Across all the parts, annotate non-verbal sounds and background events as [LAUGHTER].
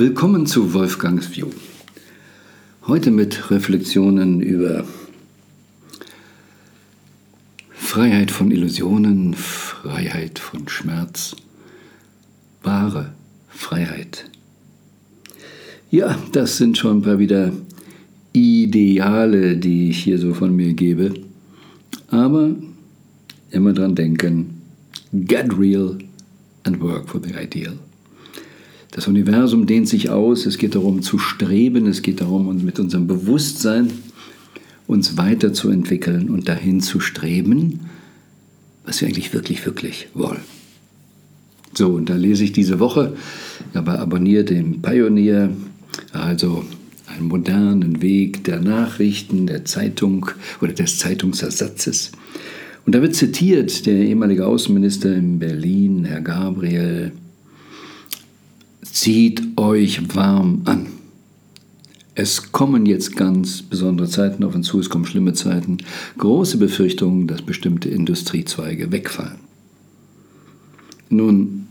Willkommen zu Wolfgangs View. Heute mit Reflexionen über Freiheit von Illusionen, Freiheit von Schmerz, wahre Freiheit. Ja, das sind schon ein paar wieder Ideale, die ich hier so von mir gebe. Aber immer dran denken, get real and work for the ideal. Das Universum dehnt sich aus, es geht darum zu streben, es geht darum, uns mit unserem Bewusstsein uns weiterzuentwickeln und dahin zu streben, was wir eigentlich wirklich, wirklich wollen. So, und da lese ich diese Woche, aber abonniert den Pioneer, also einen modernen Weg der Nachrichten, der Zeitung oder des Zeitungsersatzes. Und da wird zitiert der ehemalige Außenminister in Berlin, Herr Gabriel, Zieht euch warm an. Es kommen jetzt ganz besondere Zeiten auf uns zu, es kommen schlimme Zeiten, große Befürchtungen, dass bestimmte Industriezweige wegfallen. Nun,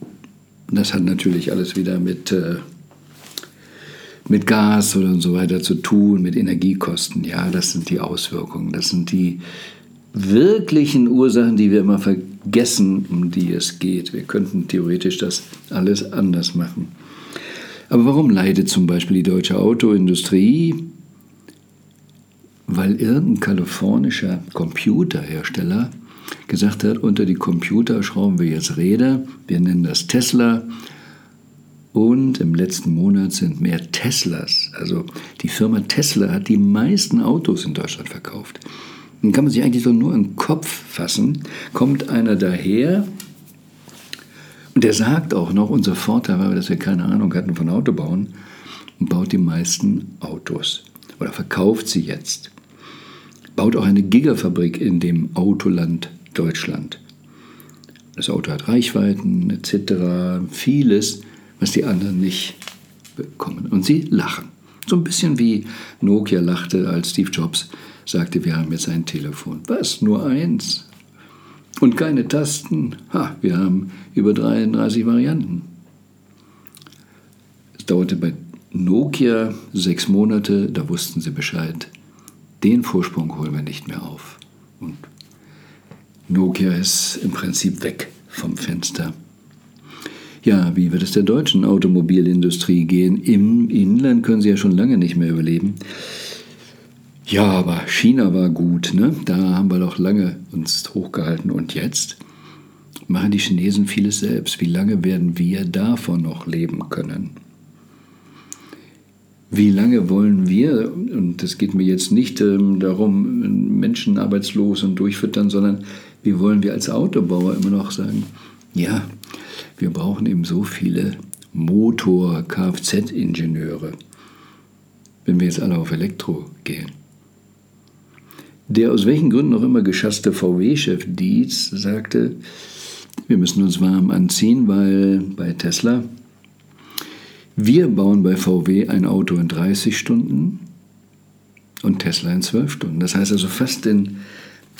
das hat natürlich alles wieder mit, äh, mit Gas oder so weiter zu tun, mit Energiekosten. Ja, das sind die Auswirkungen, das sind die wirklichen Ursachen, die wir immer vergessen, um die es geht. Wir könnten theoretisch das alles anders machen. Aber warum leidet zum Beispiel die deutsche Autoindustrie? Weil irgendein kalifornischer Computerhersteller gesagt hat, unter die Computer schrauben wir jetzt Räder, wir nennen das Tesla. Und im letzten Monat sind mehr Teslas, also die Firma Tesla hat die meisten Autos in Deutschland verkauft. Dann kann man sich eigentlich so nur im Kopf fassen. Kommt einer daher und der sagt auch noch, unser Vorteil war, dass wir keine Ahnung hatten von Autobauen und baut die meisten Autos oder verkauft sie jetzt. Baut auch eine Gigafabrik in dem Autoland Deutschland. Das Auto hat Reichweiten etc., vieles, was die anderen nicht bekommen. Und sie lachen. So ein bisschen wie Nokia lachte, als Steve Jobs sagte, wir haben jetzt ein Telefon. Was? Nur eins? Und keine Tasten. Ha, wir haben über 33 Varianten. Es dauerte bei Nokia sechs Monate, da wussten sie Bescheid. Den Vorsprung holen wir nicht mehr auf. Und Nokia ist im Prinzip weg vom Fenster. Ja, wie wird es der deutschen Automobilindustrie gehen? Im Inland können sie ja schon lange nicht mehr überleben. Ja, aber China war gut, ne? Da haben wir doch lange uns hochgehalten. Und jetzt machen die Chinesen vieles selbst. Wie lange werden wir davon noch leben können? Wie lange wollen wir, und es geht mir jetzt nicht ähm, darum, Menschen arbeitslos und durchfüttern, sondern wie wollen wir als Autobauer immer noch sagen, ja, wir brauchen eben so viele Motor-Kfz-Ingenieure, wenn wir jetzt alle auf Elektro gehen. Der aus welchen Gründen auch immer geschasste VW-Chef Dietz sagte, wir müssen uns warm anziehen, weil bei Tesla, wir bauen bei VW ein Auto in 30 Stunden und Tesla in 12 Stunden. Das heißt also fast in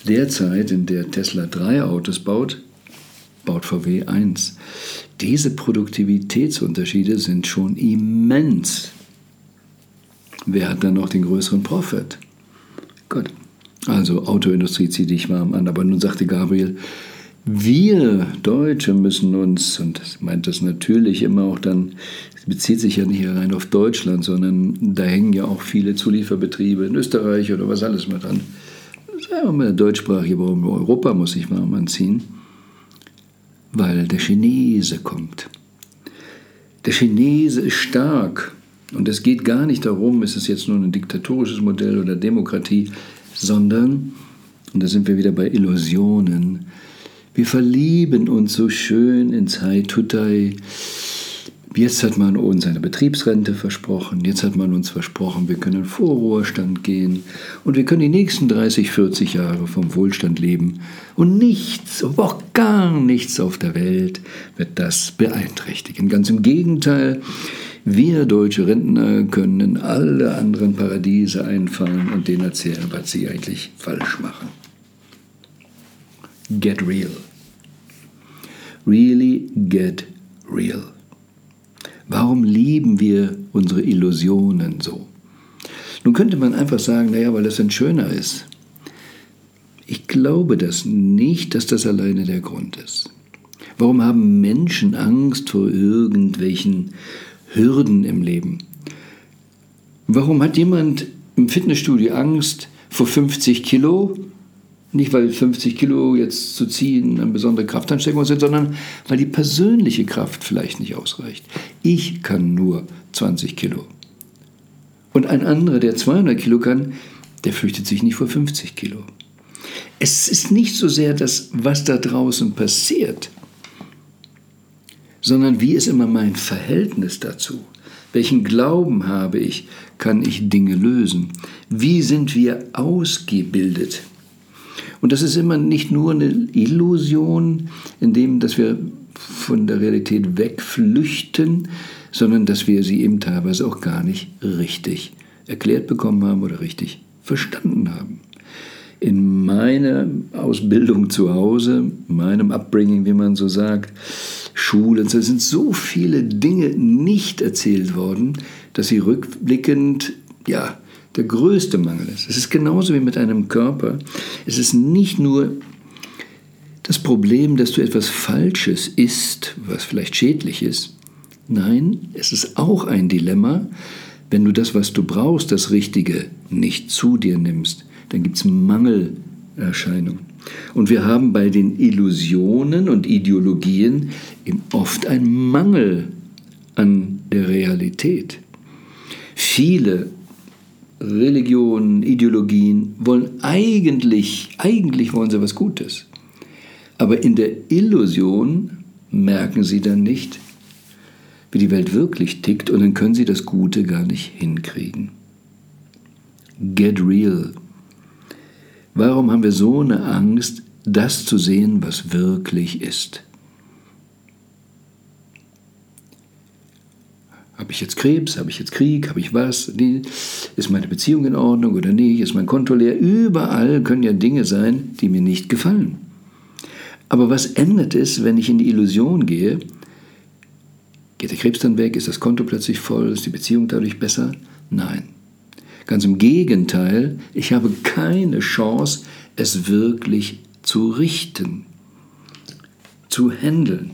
der Zeit, in der Tesla drei Autos baut, baut VW eins. Diese Produktivitätsunterschiede sind schon immens. Wer hat dann noch den größeren Profit? Gott. Also Autoindustrie zieht dich warm an. Aber nun sagte Gabriel, wir Deutsche müssen uns, und das meint das natürlich immer auch dann, bezieht sich ja nicht allein auf Deutschland, sondern da hängen ja auch viele Zulieferbetriebe in Österreich oder was alles mit dran. Sagen wir mal, deutschsprachige Europa muss sich warm anziehen, weil der Chinese kommt. Der Chinese ist stark. Und es geht gar nicht darum, ist es jetzt nur ein diktatorisches Modell oder Demokratie sondern, und da sind wir wieder bei Illusionen, wir verlieben uns so schön ins Hai-Tutai. Jetzt hat man uns eine Betriebsrente versprochen, jetzt hat man uns versprochen, wir können vor Ruhestand gehen und wir können die nächsten 30, 40 Jahre vom Wohlstand leben. Und nichts, auch gar nichts auf der Welt wird das beeinträchtigen. Ganz im Gegenteil, wir deutsche Rentner können in alle anderen Paradiese einfallen und denen erzählen, was sie eigentlich falsch machen. Get real. Really get real. Warum lieben wir unsere Illusionen so? Nun könnte man einfach sagen, naja, weil es dann schöner ist. Ich glaube das nicht, dass das alleine der Grund ist. Warum haben Menschen Angst vor irgendwelchen Hürden im Leben? Warum hat jemand im Fitnessstudio Angst vor 50 Kilo? Nicht, weil 50 Kilo jetzt zu ziehen eine besondere Kraftanstrengung sind, sondern weil die persönliche Kraft vielleicht nicht ausreicht. Ich kann nur 20 Kilo. Und ein anderer, der 200 Kilo kann, der fürchtet sich nicht vor 50 Kilo. Es ist nicht so sehr das, was da draußen passiert, sondern wie ist immer mein Verhältnis dazu? Welchen Glauben habe ich? Kann ich Dinge lösen? Wie sind wir ausgebildet? Und das ist immer nicht nur eine Illusion, indem dass wir von der Realität wegflüchten, sondern dass wir sie eben teilweise auch gar nicht richtig erklärt bekommen haben oder richtig verstanden haben. In meiner Ausbildung zu Hause, meinem Upbringing, wie man so sagt, Schule, es sind so viele Dinge nicht erzählt worden, dass sie rückblickend, ja, der größte Mangel ist. Es ist genauso wie mit einem Körper. Es ist nicht nur das Problem, dass du etwas Falsches isst, was vielleicht schädlich ist. Nein, es ist auch ein Dilemma, wenn du das, was du brauchst, das Richtige, nicht zu dir nimmst. Dann gibt es Mangelerscheinungen. Und wir haben bei den Illusionen und Ideologien eben oft einen Mangel an der Realität. Viele Religionen, Ideologien wollen eigentlich, eigentlich wollen sie was Gutes. Aber in der Illusion merken sie dann nicht, wie die Welt wirklich tickt und dann können sie das Gute gar nicht hinkriegen. Get real. Warum haben wir so eine Angst, das zu sehen, was wirklich ist? Habe ich jetzt Krebs? Habe ich jetzt Krieg? Habe ich was? Ist meine Beziehung in Ordnung oder nicht? Ist mein Konto leer? Überall können ja Dinge sein, die mir nicht gefallen. Aber was ändert es, wenn ich in die Illusion gehe? Geht der Krebs dann weg? Ist das Konto plötzlich voll? Ist die Beziehung dadurch besser? Nein. Ganz im Gegenteil, ich habe keine Chance, es wirklich zu richten, zu handeln.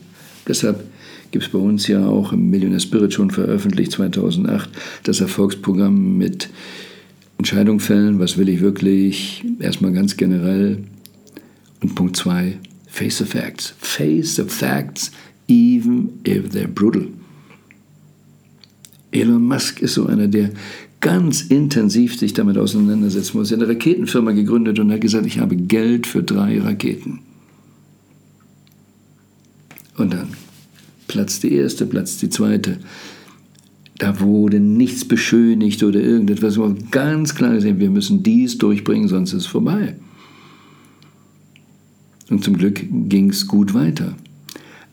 Deshalb gibt es bei uns ja auch im Millionaire Spirit schon veröffentlicht 2008 das Erfolgsprogramm mit Entscheidung fällen, was will ich wirklich, erstmal ganz generell. Und Punkt 2, face the facts. Face the facts, even if they're brutal. Elon Musk ist so einer, der ganz intensiv sich damit auseinandersetzen muss. Er hat eine Raketenfirma gegründet und hat gesagt, ich habe Geld für drei Raketen. Und dann platzt die erste, platzt die zweite. Da wurde nichts beschönigt oder irgendetwas. Ganz klar gesehen, wir müssen dies durchbringen, sonst ist es vorbei. Und zum Glück ging es gut weiter.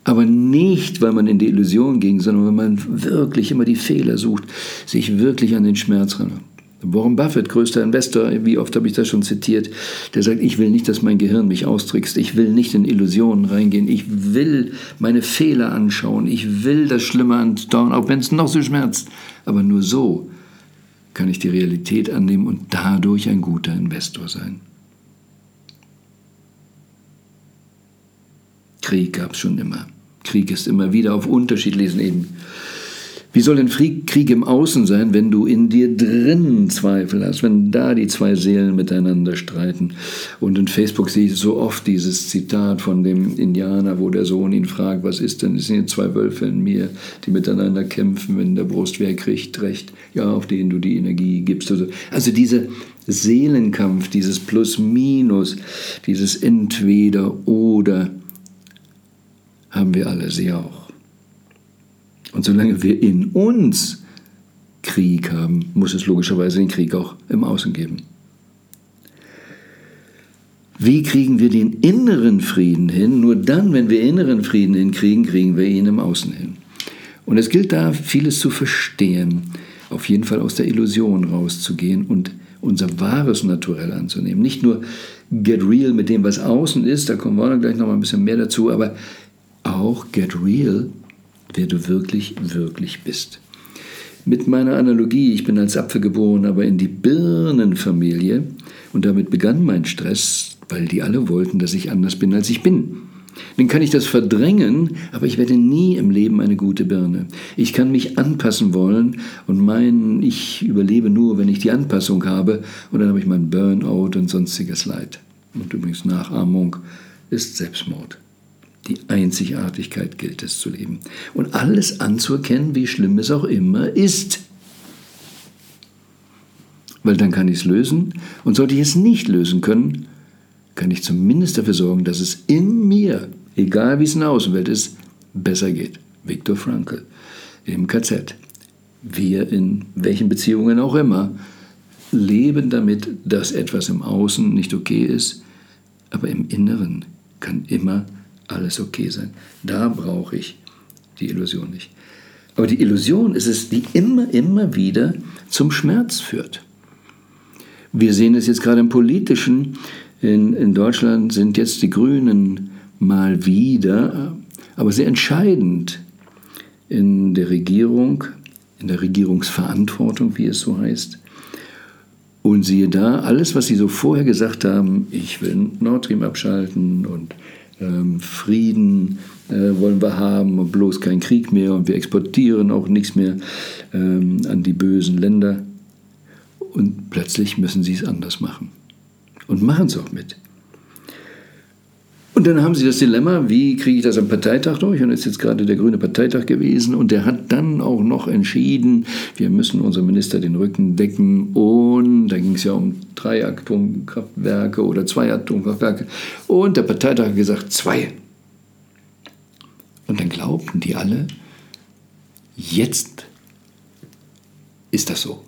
Aber nicht, weil man in die Illusion ging, sondern weil man wirklich immer die Fehler sucht, sich wirklich an den Schmerz ran. Warren Buffett, größter Investor, wie oft habe ich das schon zitiert, der sagt, ich will nicht, dass mein Gehirn mich austrickst, ich will nicht in Illusionen reingehen, ich will meine Fehler anschauen, ich will das Schlimme andauern, auch wenn es noch so schmerzt. Aber nur so kann ich die Realität annehmen und dadurch ein guter Investor sein. Krieg gab es schon immer. Krieg ist immer wieder auf unterschiedlichen Ebenen. Wie soll denn Krieg im Außen sein, wenn du in dir drinnen Zweifel hast, wenn da die zwei Seelen miteinander streiten? Und in Facebook sehe ich so oft dieses Zitat von dem Indianer, wo der Sohn ihn fragt, was ist denn, es sind zwei Wölfe in mir, die miteinander kämpfen, wenn der Brust wer kriegt, recht, ja, auf den du die Energie gibst. Also, also dieser Seelenkampf, dieses Plus-Minus, dieses Entweder-Oder, haben wir alle sie auch. Und solange wir in uns Krieg haben, muss es logischerweise den Krieg auch im Außen geben. Wie kriegen wir den inneren Frieden hin? Nur dann, wenn wir inneren Frieden hinkriegen, kriegen wir ihn im Außen hin. Und es gilt da, vieles zu verstehen, auf jeden Fall aus der Illusion rauszugehen und unser wahres Naturell anzunehmen. Nicht nur get real mit dem, was außen ist, da kommen wir auch gleich noch mal ein bisschen mehr dazu, aber auch get real wer du wirklich, wirklich bist. Mit meiner Analogie, ich bin als Apfel geboren, aber in die Birnenfamilie und damit begann mein Stress, weil die alle wollten, dass ich anders bin, als ich bin. Dann kann ich das verdrängen, aber ich werde nie im Leben eine gute Birne. Ich kann mich anpassen wollen und meinen, ich überlebe nur, wenn ich die Anpassung habe und dann habe ich mein Burnout und sonstiges Leid. Und übrigens Nachahmung ist Selbstmord. Die Einzigartigkeit gilt es zu leben und alles anzuerkennen, wie schlimm es auch immer ist. Weil dann kann ich es lösen und sollte ich es nicht lösen können, kann ich zumindest dafür sorgen, dass es in mir, egal wie es in der Außenwelt ist, besser geht. Viktor Frankl im KZ. Wir in welchen Beziehungen auch immer leben damit, dass etwas im Außen nicht okay ist, aber im Inneren kann immer alles okay sein. Da brauche ich die Illusion nicht. Aber die Illusion ist es, die immer, immer wieder zum Schmerz führt. Wir sehen es jetzt gerade im Politischen. In, in Deutschland sind jetzt die Grünen mal wieder, aber sehr entscheidend in der Regierung, in der Regierungsverantwortung, wie es so heißt. Und siehe da, alles, was sie so vorher gesagt haben, ich will Nord Stream abschalten und ähm, Frieden äh, wollen wir haben und bloß kein Krieg mehr und wir exportieren auch nichts mehr ähm, an die bösen Länder. Und plötzlich müssen sie es anders machen. Und machen es auch mit. Und dann haben sie das Dilemma, wie kriege ich das am Parteitag durch? Und es ist jetzt gerade der grüne Parteitag gewesen und der hat dann auch noch entschieden, wir müssen unserem Minister den Rücken decken. Und da ging es ja um drei Atomkraftwerke oder zwei Atomkraftwerke. Und der Parteitag hat gesagt, zwei. Und dann glaubten die alle, jetzt ist das so.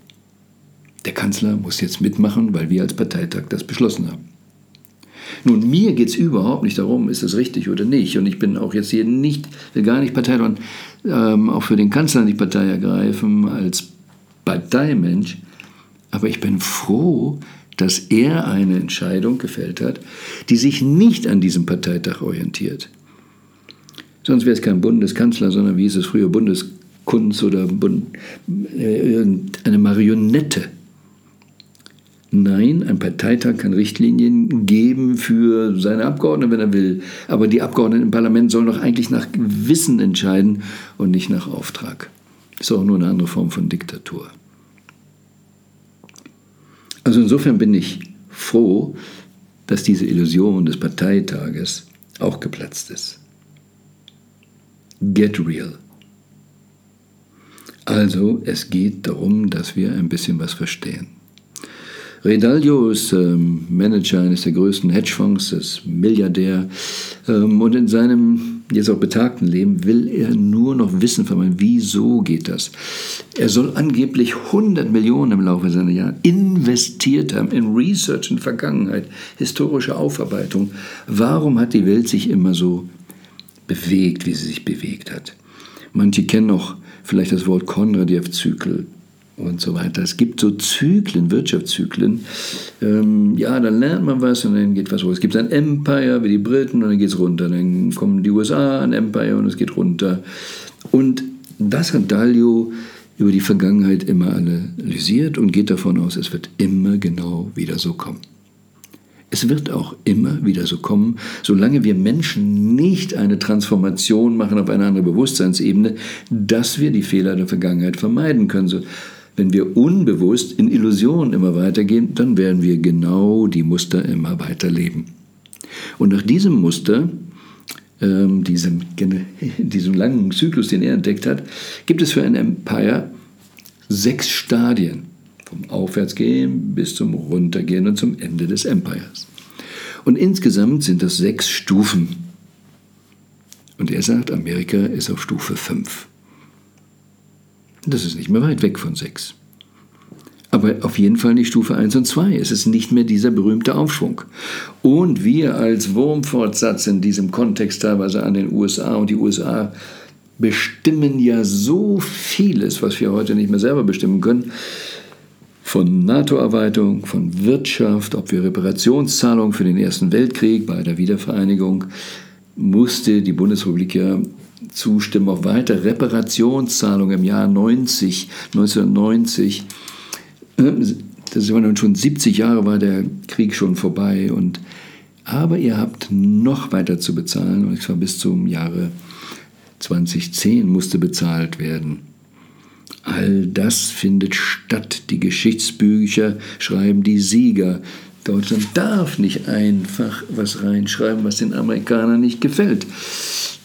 Der Kanzler muss jetzt mitmachen, weil wir als Parteitag das beschlossen haben. Nun, mir geht es überhaupt nicht darum, ist das richtig oder nicht. Und ich bin auch jetzt hier nicht, will gar nicht Partei, sondern ähm, auch für den Kanzler die Partei ergreifen als Parteimensch. Aber ich bin froh, dass er eine Entscheidung gefällt hat, die sich nicht an diesem Parteitag orientiert. Sonst wäre es kein Bundeskanzler, sondern wie hieß es früher, Bundeskunst oder Bund, äh, eine Marionette Nein, ein Parteitag kann Richtlinien geben für seine Abgeordneten, wenn er will. Aber die Abgeordneten im Parlament sollen doch eigentlich nach Wissen entscheiden und nicht nach Auftrag. Ist auch nur eine andere Form von Diktatur. Also insofern bin ich froh, dass diese Illusion des Parteitages auch geplatzt ist. Get real. Also es geht darum, dass wir ein bisschen was verstehen. Ray Dalio ist ähm, Manager eines der größten Hedgefonds, ist Milliardär. Ähm, und in seinem jetzt auch betagten Leben will er nur noch Wissen vermeiden. Wieso geht das? Er soll angeblich 100 Millionen im Laufe seiner Jahre investiert haben in Research in Vergangenheit, historische Aufarbeitung. Warum hat die Welt sich immer so bewegt, wie sie sich bewegt hat? Manche kennen noch vielleicht das Wort Konradiev-Zyklus und so weiter. Es gibt so Zyklen, Wirtschaftszyklen. Ähm, ja, dann lernt man was und dann geht was hoch. Es gibt ein Empire wie die Briten und dann geht es runter. Dann kommen die USA ein Empire und es geht runter. Und das hat Dalio über die Vergangenheit immer analysiert und geht davon aus, es wird immer genau wieder so kommen. Es wird auch immer wieder so kommen, solange wir Menschen nicht eine Transformation machen auf eine andere Bewusstseinsebene, dass wir die Fehler der Vergangenheit vermeiden können. Wenn wir unbewusst in Illusionen immer weitergehen, dann werden wir genau die Muster immer weiter leben. Und nach diesem Muster, ähm, diesem, [LAUGHS] diesem langen Zyklus, den er entdeckt hat, gibt es für ein Empire sechs Stadien. Vom Aufwärtsgehen bis zum Runtergehen und zum Ende des Empires. Und insgesamt sind das sechs Stufen. Und er sagt, Amerika ist auf Stufe 5. Das ist nicht mehr weit weg von 6. Aber auf jeden Fall nicht Stufe 1 und 2. Es ist nicht mehr dieser berühmte Aufschwung. Und wir als Wurmfortsatz in diesem Kontext teilweise an den USA und die USA bestimmen ja so vieles, was wir heute nicht mehr selber bestimmen können. Von NATO-Erweiterung, von Wirtschaft, ob wir Reparationszahlungen für den Ersten Weltkrieg bei der Wiedervereinigung, musste die Bundesrepublik ja zustimmen, auch weiter Reparationszahlungen im Jahr 90, 1990. Das war dann schon 70 Jahre war der Krieg schon vorbei und aber ihr habt noch weiter zu bezahlen und zwar bis zum Jahre 2010 musste bezahlt werden. All das findet statt. Die Geschichtsbücher schreiben die Sieger. Deutschland darf nicht einfach was reinschreiben, was den Amerikanern nicht gefällt.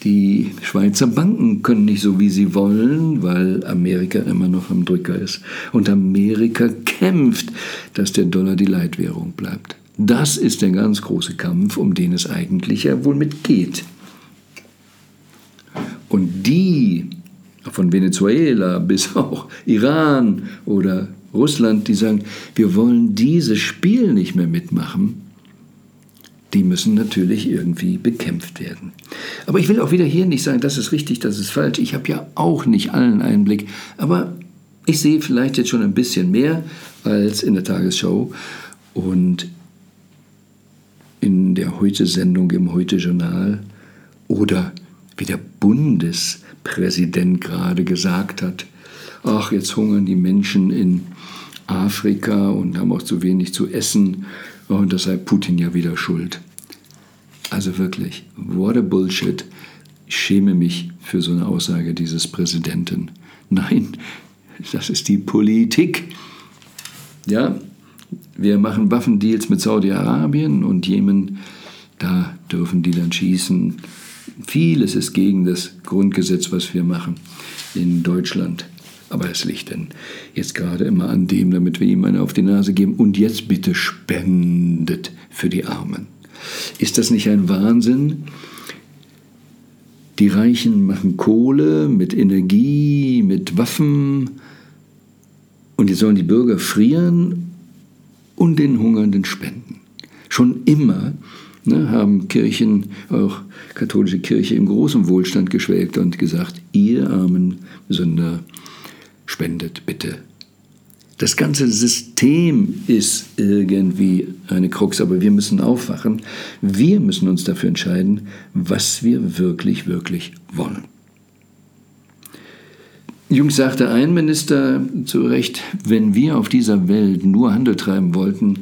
Die Schweizer Banken können nicht so, wie sie wollen, weil Amerika immer noch am Drücker ist. Und Amerika kämpft, dass der Dollar die Leitwährung bleibt. Das ist der ganz große Kampf, um den es eigentlich ja wohl mitgeht. Und die von Venezuela bis auch Iran oder Russland, die sagen, wir wollen dieses Spiel nicht mehr mitmachen, die müssen natürlich irgendwie bekämpft werden. Aber ich will auch wieder hier nicht sagen, das ist richtig, das ist falsch. Ich habe ja auch nicht allen Einblick, aber ich sehe vielleicht jetzt schon ein bisschen mehr als in der Tagesschau und in der Heute-Sendung im Heute-Journal oder wie der Bundespräsident gerade gesagt hat, ach, jetzt hungern die Menschen in Afrika und haben auch zu wenig zu essen und das sei Putin ja wieder schuld. Also wirklich, what a Bullshit. Ich schäme mich für so eine Aussage dieses Präsidenten. [LAUGHS] Nein, das ist die Politik. Ja, wir machen Waffendeals mit Saudi-Arabien und Jemen, da dürfen die dann schießen. Vieles ist gegen das Grundgesetz, was wir machen in Deutschland. Aber es liegt denn jetzt gerade immer an dem, damit wir ihm eine auf die Nase geben. Und jetzt bitte spendet für die Armen. Ist das nicht ein Wahnsinn? Die Reichen machen Kohle mit Energie, mit Waffen. Und jetzt sollen die Bürger frieren und den Hungernden spenden. Schon immer ne, haben Kirchen, auch katholische Kirche, im großen Wohlstand geschwelgt und gesagt, ihr armen Sünder, spendet bitte. Das ganze System ist irgendwie eine Krux, aber wir müssen aufwachen. Wir müssen uns dafür entscheiden, was wir wirklich, wirklich wollen. Jung sagte ein Minister zu Recht, wenn wir auf dieser Welt nur Handel treiben wollten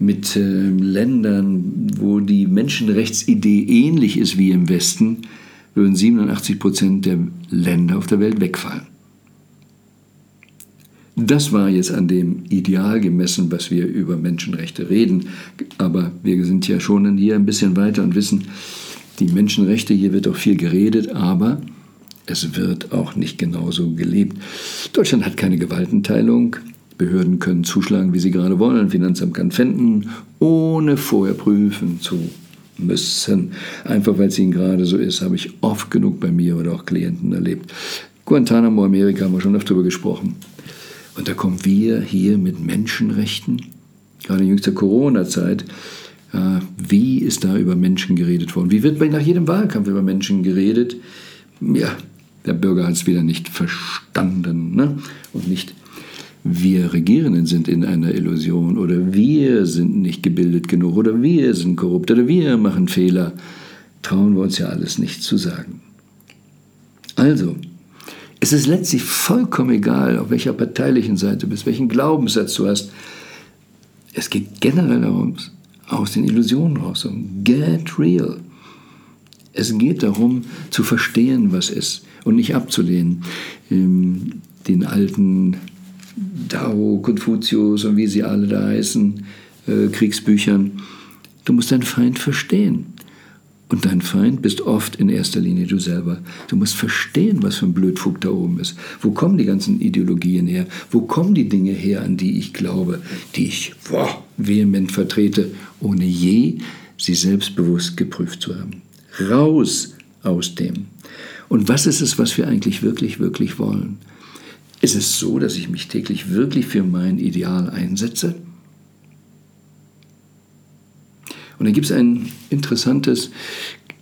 mit äh, Ländern, wo die Menschenrechtsidee ähnlich ist wie im Westen, würden 87 Prozent der Länder auf der Welt wegfallen. Das war jetzt an dem Ideal gemessen, was wir über Menschenrechte reden. Aber wir sind ja schon hier ein bisschen weiter und wissen, die Menschenrechte, hier wird auch viel geredet, aber es wird auch nicht genauso gelebt. Deutschland hat keine Gewaltenteilung. Behörden können zuschlagen, wie sie gerade wollen. Finanzamt kann fänden, ohne vorher prüfen zu müssen. Einfach weil es ihnen gerade so ist, habe ich oft genug bei mir oder auch Klienten erlebt. Guantanamo, Amerika, haben wir schon oft darüber gesprochen. Und da kommen wir hier mit Menschenrechten, gerade in jüngster Corona-Zeit, äh, wie ist da über Menschen geredet worden? Wie wird nach jedem Wahlkampf über Menschen geredet? Ja, der Bürger hat es wieder nicht verstanden. Ne? Und nicht wir Regierenden sind in einer Illusion oder wir sind nicht gebildet genug oder wir sind korrupt oder wir machen Fehler. Trauen wir uns ja alles nicht zu sagen. Also, es ist letztlich vollkommen egal, auf welcher parteilichen Seite du bist, welchen Glaubenssatz du hast. Es geht generell darum, aus den Illusionen raus, um get real. Es geht darum, zu verstehen, was ist und nicht abzulehnen. Ähm, den alten Dao, Konfuzius und wie sie alle da heißen, äh, Kriegsbüchern. Du musst deinen Feind verstehen. Und dein Feind bist oft in erster Linie du selber. Du musst verstehen, was für ein Blödfug da oben ist. Wo kommen die ganzen Ideologien her? Wo kommen die Dinge her, an die ich glaube, die ich boah, vehement vertrete, ohne je sie selbstbewusst geprüft zu haben? Raus aus dem. Und was ist es, was wir eigentlich wirklich, wirklich wollen? Ist es so, dass ich mich täglich wirklich für mein Ideal einsetze? Und dann gibt es ein interessantes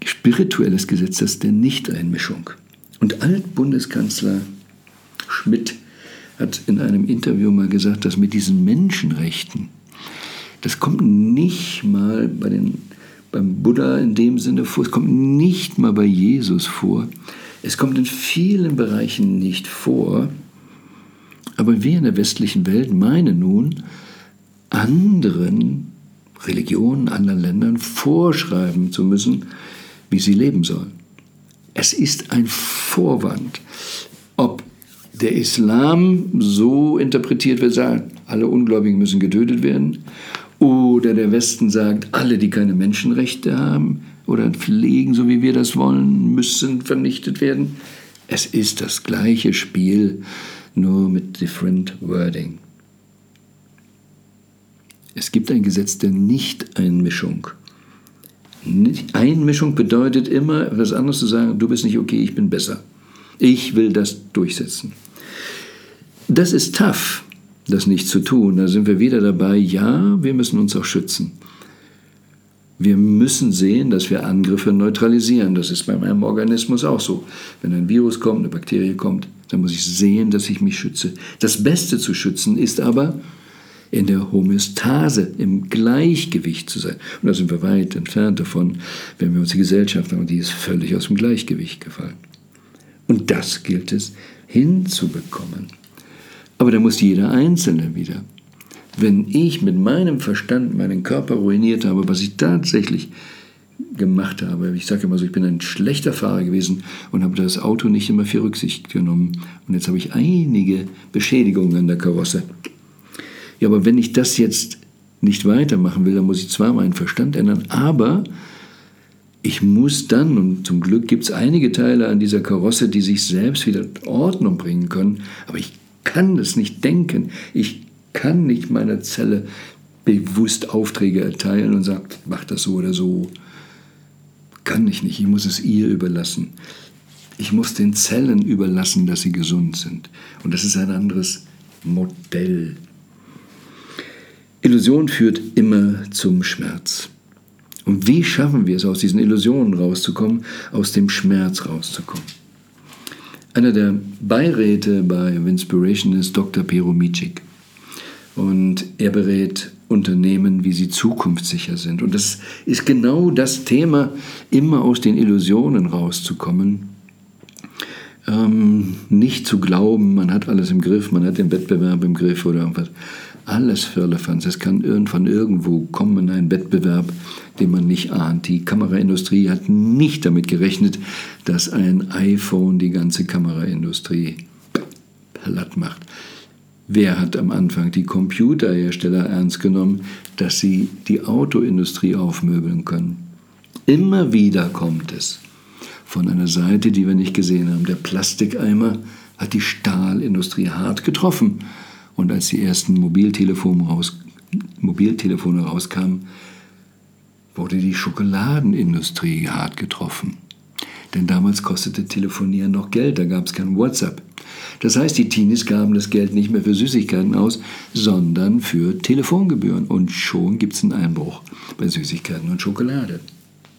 spirituelles Gesetz, das der Nichteinmischung. Und Altbundeskanzler Schmidt hat in einem Interview mal gesagt, dass mit diesen Menschenrechten, das kommt nicht mal bei den, beim Buddha in dem Sinne vor, es kommt nicht mal bei Jesus vor, Es kommt in vielen Bereichen nicht vor, aber wir in der westlichen Welt meinen nun, anderen Religionen, anderen Ländern vorschreiben zu müssen, wie sie leben sollen. Es ist ein Vorwand. Ob der Islam so interpretiert wird, sagen, alle Ungläubigen müssen getötet werden, oder der Westen sagt, alle, die keine Menschenrechte haben oder pflegen, so wie wir das wollen, müssen vernichtet werden. Es ist das gleiche Spiel, nur mit different wording. Es gibt ein Gesetz der Nicht-Einmischung. Einmischung bedeutet immer, etwas anderes zu sagen, du bist nicht okay, ich bin besser. Ich will das durchsetzen. Das ist tough, das nicht zu tun. Da sind wir wieder dabei, ja, wir müssen uns auch schützen. Wir müssen sehen, dass wir Angriffe neutralisieren. Das ist bei meinem Organismus auch so. Wenn ein Virus kommt, eine Bakterie kommt, dann muss ich sehen, dass ich mich schütze. Das Beste zu schützen ist aber, in der Homöostase, im Gleichgewicht zu sein. Und da sind wir weit entfernt davon, wenn wir uns die Gesellschaft haben, die ist völlig aus dem Gleichgewicht gefallen. Und das gilt es hinzubekommen. Aber da muss jeder Einzelne wieder. Wenn ich mit meinem Verstand meinen Körper ruiniert habe, was ich tatsächlich gemacht habe. Ich sage immer so, ich bin ein schlechter Fahrer gewesen und habe das Auto nicht immer für Rücksicht genommen. Und jetzt habe ich einige Beschädigungen an der Karosse. Ja, aber wenn ich das jetzt nicht weitermachen will, dann muss ich zwar meinen Verstand ändern, aber ich muss dann, und zum Glück gibt es einige Teile an dieser Karosse, die sich selbst wieder in Ordnung bringen können, aber ich kann es nicht denken. Ich kann nicht meiner Zelle bewusst Aufträge erteilen und sagen, mach das so oder so. Kann ich nicht, ich muss es ihr überlassen. Ich muss den Zellen überlassen, dass sie gesund sind. Und das ist ein anderes Modell. Illusion führt immer zum Schmerz. Und wie schaffen wir es, aus diesen Illusionen rauszukommen, aus dem Schmerz rauszukommen? Einer der Beiräte bei Inspiration ist Dr. Pero Micic. Und er berät Unternehmen, wie sie zukunftssicher sind. Und das ist genau das Thema, immer aus den Illusionen rauszukommen. Ähm, nicht zu glauben, man hat alles im Griff, man hat den Wettbewerb im Griff oder irgendwas, alles Firlefanz. Es kann von irgendwo kommen, ein Wettbewerb, den man nicht ahnt. Die Kameraindustrie hat nicht damit gerechnet, dass ein iPhone die ganze Kameraindustrie platt macht. Wer hat am Anfang die Computerhersteller ernst genommen, dass sie die Autoindustrie aufmöbeln können? Immer wieder kommt es von einer Seite, die wir nicht gesehen haben. Der Plastikeimer hat die Stahlindustrie hart getroffen. Und als die ersten Mobiltelefone, raus, Mobiltelefone rauskamen, wurde die Schokoladenindustrie hart getroffen. Denn damals kostete Telefonieren noch Geld, da gab es kein WhatsApp. Das heißt, die Teenies gaben das Geld nicht mehr für Süßigkeiten aus, sondern für Telefongebühren. Und schon gibt es einen Einbruch bei Süßigkeiten und Schokolade.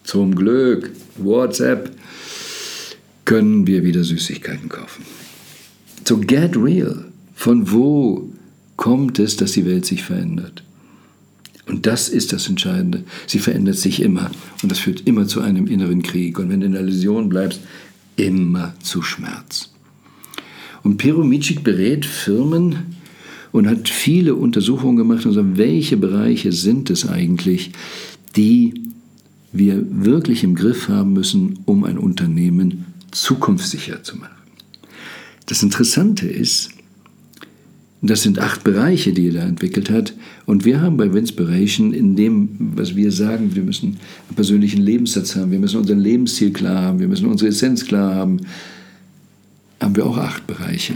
Zum Glück, WhatsApp, können wir wieder Süßigkeiten kaufen. So get real. Von wo kommt es, dass die Welt sich verändert? Und das ist das Entscheidende. Sie verändert sich immer. Und das führt immer zu einem inneren Krieg. Und wenn du in der Illusion bleibst, immer zu Schmerz. Und Pero Micic berät Firmen und hat viele Untersuchungen gemacht und sagt, welche Bereiche sind es eigentlich, die wir wirklich im Griff haben müssen, um ein Unternehmen zukunftssicher zu machen. Das Interessante ist, das sind acht Bereiche, die er da entwickelt hat. Und wir haben bei Winspiration in dem, was wir sagen, wir müssen einen persönlichen Lebenssatz haben, wir müssen unser Lebensziel klar haben, wir müssen unsere Essenz klar haben, haben wir auch acht Bereiche.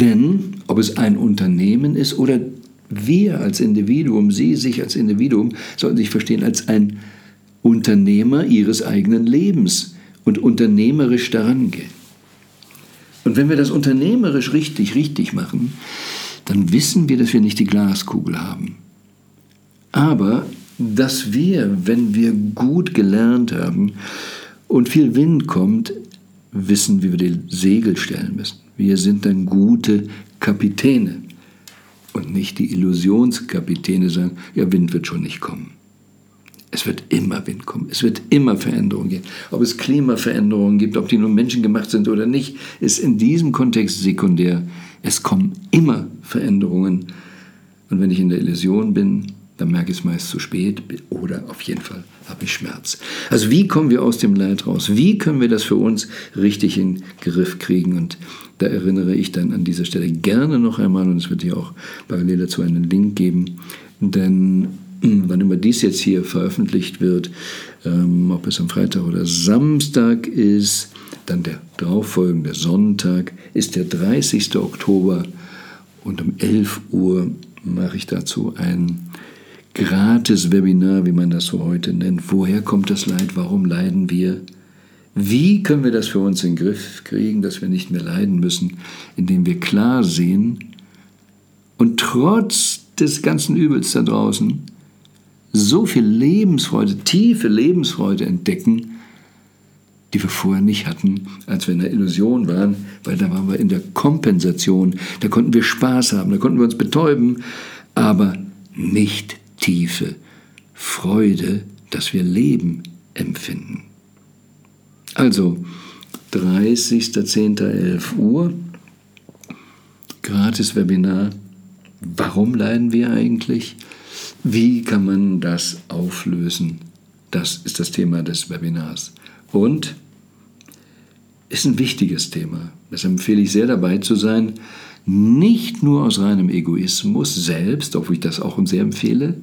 Denn ob es ein Unternehmen ist oder wir als Individuum, Sie sich als Individuum, sollten sich verstehen als ein Unternehmer Ihres eigenen Lebens und unternehmerisch daran gehen. Und wenn wir das unternehmerisch richtig, richtig machen, dann wissen wir, dass wir nicht die Glaskugel haben. Aber dass wir, wenn wir gut gelernt haben und viel Wind kommt, wissen, wie wir die Segel stellen müssen. Wir sind dann gute Kapitäne und nicht die Illusionskapitäne sagen, ja, Wind wird schon nicht kommen. Es wird immer Wind kommen, es wird immer Veränderungen geben. Ob es Klimaveränderungen gibt, ob die nur menschengemacht sind oder nicht, ist in diesem Kontext sekundär. Es kommen immer Veränderungen. Und wenn ich in der Illusion bin, dann merke ich es meist zu spät oder auf jeden Fall habe ich Schmerz. Also wie kommen wir aus dem Leid raus? Wie können wir das für uns richtig in den Griff kriegen? Und da erinnere ich dann an dieser Stelle gerne noch einmal, und es wird hier auch parallel dazu einen Link geben, denn wann immer dies jetzt hier veröffentlicht wird, ähm, ob es am Freitag oder Samstag ist, dann der darauffolgende Sonntag ist der 30. Oktober und um 11 Uhr mache ich dazu ein gratis Webinar, wie man das so heute nennt. Woher kommt das Leid? Warum leiden wir? Wie können wir das für uns in den Griff kriegen, dass wir nicht mehr leiden müssen, indem wir klar sehen und trotz des ganzen Übels da draußen so viel Lebensfreude, tiefe Lebensfreude entdecken, die wir vorher nicht hatten, als wir in der Illusion waren, weil da waren wir in der Kompensation, da konnten wir Spaß haben, da konnten wir uns betäuben, aber nicht tiefe Freude, dass wir Leben empfinden. Also 30.10.11 Uhr, gratis Webinar. Warum leiden wir eigentlich? Wie kann man das auflösen? Das ist das Thema des Webinars. Und ist ein wichtiges Thema. Das empfehle ich sehr dabei zu sein, nicht nur aus reinem Egoismus selbst, obwohl ich das auch sehr empfehle,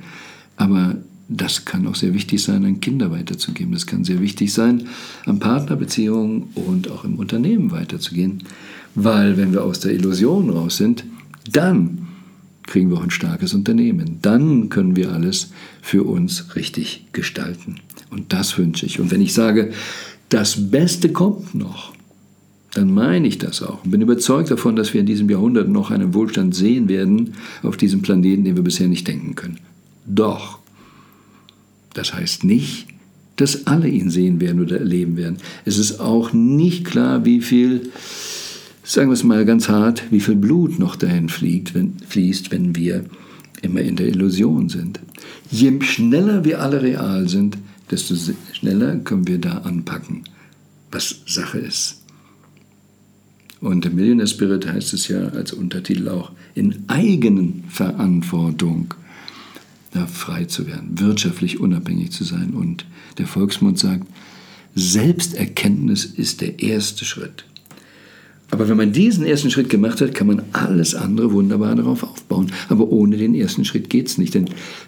aber das kann auch sehr wichtig sein, an Kinder weiterzugeben. Das kann sehr wichtig sein, an Partnerbeziehungen und auch im Unternehmen weiterzugehen. Weil wenn wir aus der Illusion raus sind, dann kriegen wir auch ein starkes Unternehmen. Dann können wir alles für uns richtig gestalten. Und das wünsche ich. Und wenn ich sage, das Beste kommt noch, dann meine ich das auch und bin überzeugt davon, dass wir in diesem Jahrhundert noch einen Wohlstand sehen werden auf diesem Planeten, den wir bisher nicht denken können. Doch, das heißt nicht, dass alle ihn sehen werden oder erleben werden. Es ist auch nicht klar, wie viel, sagen wir es mal ganz hart, wie viel Blut noch dahin fliegt, wenn, fließt, wenn wir immer in der Illusion sind. Je schneller wir alle real sind, desto schneller können wir da anpacken, was Sache ist. Und im Millionaire Spirit heißt es ja als Untertitel auch, in eigenen Verantwortung da frei zu werden, wirtschaftlich unabhängig zu sein. Und der Volksmund sagt, Selbsterkenntnis ist der erste Schritt. Aber wenn man diesen ersten Schritt gemacht hat, kann man alles andere wunderbar darauf aufbauen. Aber ohne den ersten Schritt geht es nicht. Denn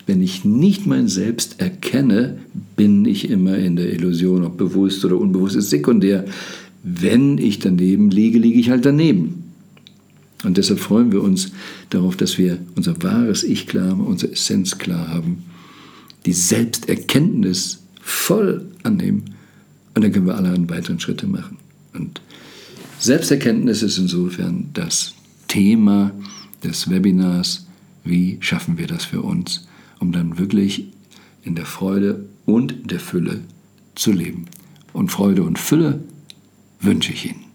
wenn ich nicht mein Selbst erkenne, bin ich immer in der Illusion, ob bewusst oder unbewusst ist sekundär. Wenn ich daneben liege, liege ich halt daneben. Und deshalb freuen wir uns darauf, dass wir unser wahres Ich klar haben, unsere Essenz klar haben, die Selbsterkenntnis voll annehmen und dann können wir alle weiteren Schritte machen. Und Selbsterkenntnis ist insofern das Thema des Webinars, wie schaffen wir das für uns, um dann wirklich in der Freude und der Fülle zu leben. Und Freude und Fülle wünsche ich Ihnen.